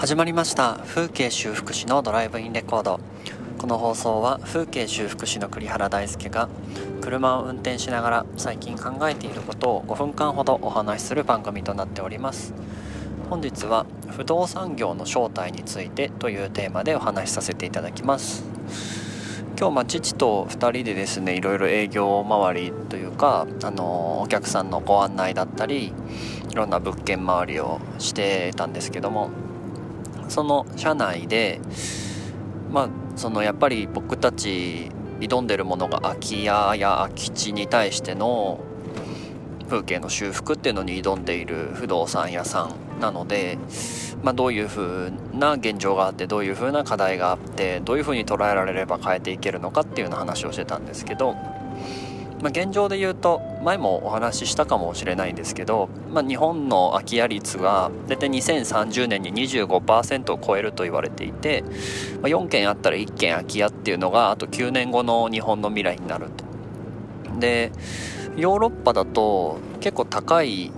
始まりました風景修復師のドライブインレコード。この放送は風景修復師の栗原大輔が車を運転しながら最近考えていることを5分間ほどお話しする番組となっております。本日は不動産業の正体についてというテーマでお話しさせていただきます。今日ま父と2人でですねいろいろ営業周りというかあのお客さんのご案内だったりいろんな物件周りをしてたんですけどもその社内でまあそのやっぱり僕たち挑んでるものが空き家や空き地に対しての風景の修復っていうのに挑んでいる不動産屋さんなので、まあ、どういう風な現状があってどういう風な課題があってどういう風に捉えられれば変えていけるのかっていうような話をしてたんですけどまあ、現状で言うと前もお話ししたかもしれないんですけど、まあ、日本の空き家率が大体2030年に25%を超えると言われていて、まあ、4軒あったら1軒空き家っていうのがあと9年後の日本の未来になると。でヨーロッパだと結構高い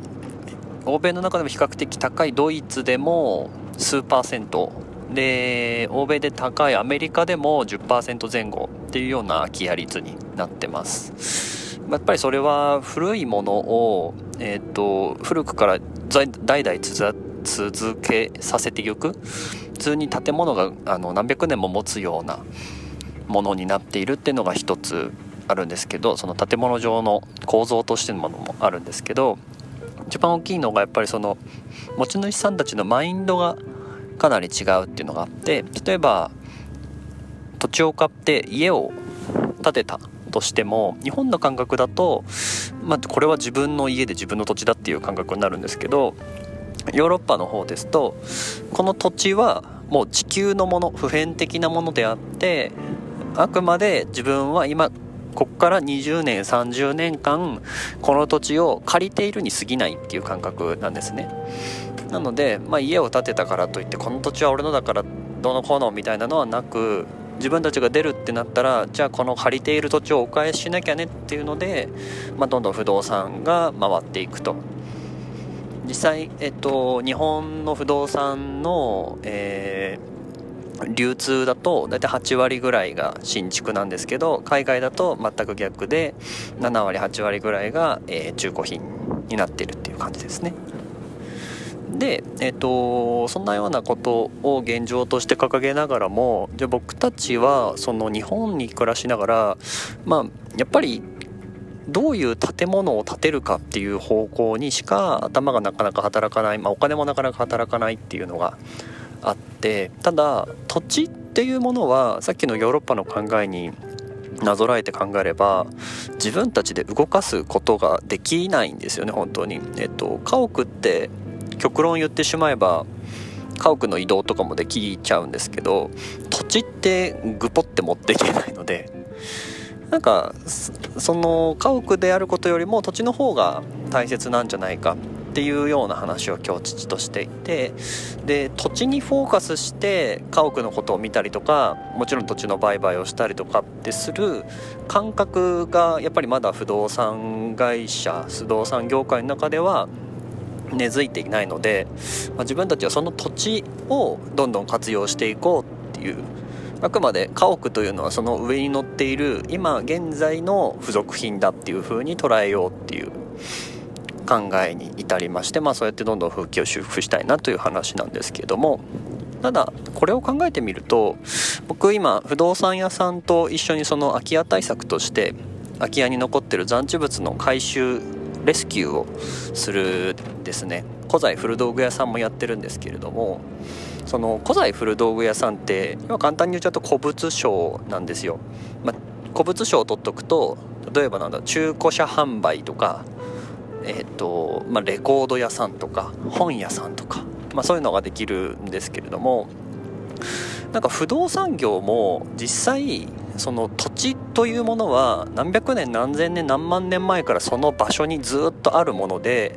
欧米の中でも比較的高いドイツでも数パーセントで欧米で高いアメリカでも10%前後っていうような空き家率になってますやっぱりそれは古いものを、えーと、古くから代々続けさせていく。普通に建物があの何百年も持つようなものになっているっていうのが一つあるんですけどその建物上の構造としてのものもあるんですけど一番大きいのがやっぱりその持ち主さんたちのマインドがかなり違うっていうのがあって例えば土地を買って家を建てた。としても日本の感覚だと、まあ、これは自分の家で自分の土地だっていう感覚になるんですけどヨーロッパの方ですとこの土地はもう地球のもの普遍的なものであってあくまで自分は今こっから20年30年間この土地を借りているに過ぎないっていう感覚なんですね。なので、まあ、家を建てたからといってこの土地は俺のだからどのこうのみたいなのはなく自分たちが出るってなったらじゃあこの借りている土地をお返ししなきゃねっていうので、まあ、どんどん不動産が回っていくと実際、えっと、日本の不動産の、えー、流通だと大体8割ぐらいが新築なんですけど海外だと全く逆で7割8割ぐらいが、えー、中古品になっているっていう感じですね。で、えーと、そんなようなことを現状として掲げながらもじゃあ僕たちはその日本に暮らしながらまあやっぱりどういう建物を建てるかっていう方向にしか頭がなかなか働かない、まあ、お金もなかなか働かないっていうのがあってただ土地っていうものはさっきのヨーロッパの考えになぞらえて考えれば自分たちで動かすことができないんですよね本当に。えっと家屋って極論言ってしまえば家屋の移動とかもできちゃうんですけど土地ってグポって持っていけないのでなんかその家屋であることよりも土地の方が大切なんじゃないかっていうような話を今日父としていてで土地にフォーカスして家屋のことを見たりとかもちろん土地の売買をしたりとかってする感覚がやっぱりまだ不動産会社不動産業界の中では根付いていないので、まあ、自分たちはその土地をどんどん活用していこうっていうあくまで家屋というのはその上に乗っている今現在の付属品だっていう風に捉えようっていう考えに至りましてまあそうやってどんどん風景を修復したいなという話なんですけれどもただこれを考えてみると僕今不動産屋さんと一緒にその空き家対策として空き家に残ってる残地物の回収レスキューをするですね。古材古道具屋さんもやってるんですけれどもその古材古道具屋さんって今簡単に言っちゃうと古物商なんですよ、まあ、古物商を取っとくと例えばなんだ中古車販売とかえっ、ー、とまあ、レコード屋さんとか本屋さんとか、まあ、そういうのができるんですけれどもなんか不動産業も実際その土地というものは何百年何千年何万年前からその場所にずっとあるもので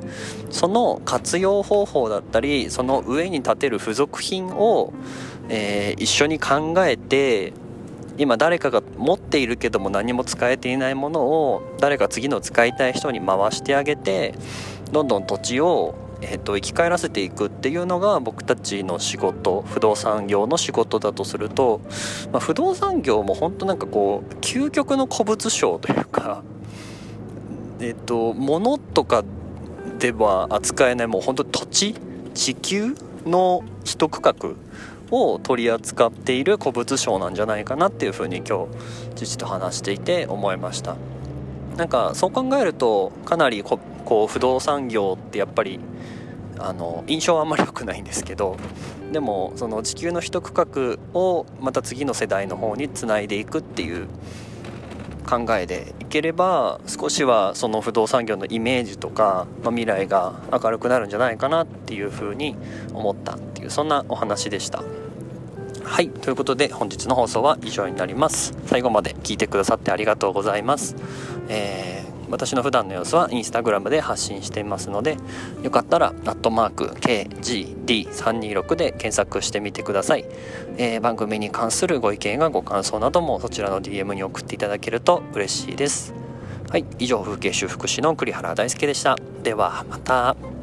その活用方法だったりその上に建てる付属品を、えー、一緒に考えて今誰かが持っているけども何も使えていないものを誰か次の使いたい人に回してあげてどんどん土地をえーと、生き返らせていくっていうのが僕たちの仕事不動産業の仕事だとすると、まあ、不動産業も本当なんかこう究極の古物商というかえっ、と物とかでは扱えないもう本当土地地球の一区画を取り扱っている古物商なんじゃないかなっていうふうに今日父と話していて思いました。なんかそう考えるとかなりこう不動産業ってやっぱりあの印象はあんまり良くないんですけどでもその地球の一区画をまた次の世代の方につないでいくっていう考えでいければ少しはその不動産業のイメージとか、まあ、未来が明るくなるんじゃないかなっていうふうに思ったっていうそんなお話でした。はいということで本日の放送は以上になります最後まで聞いてくださってありがとうございます、えー、私の普段の様子はインスタグラムで発信していますのでよかったら「アットマーク #KGD326」で検索してみてください、えー、番組に関するご意見やご感想などもそちらの DM に送っていただけると嬉しいです。はい以上風景修復師の栗原大輔でした。ではまた。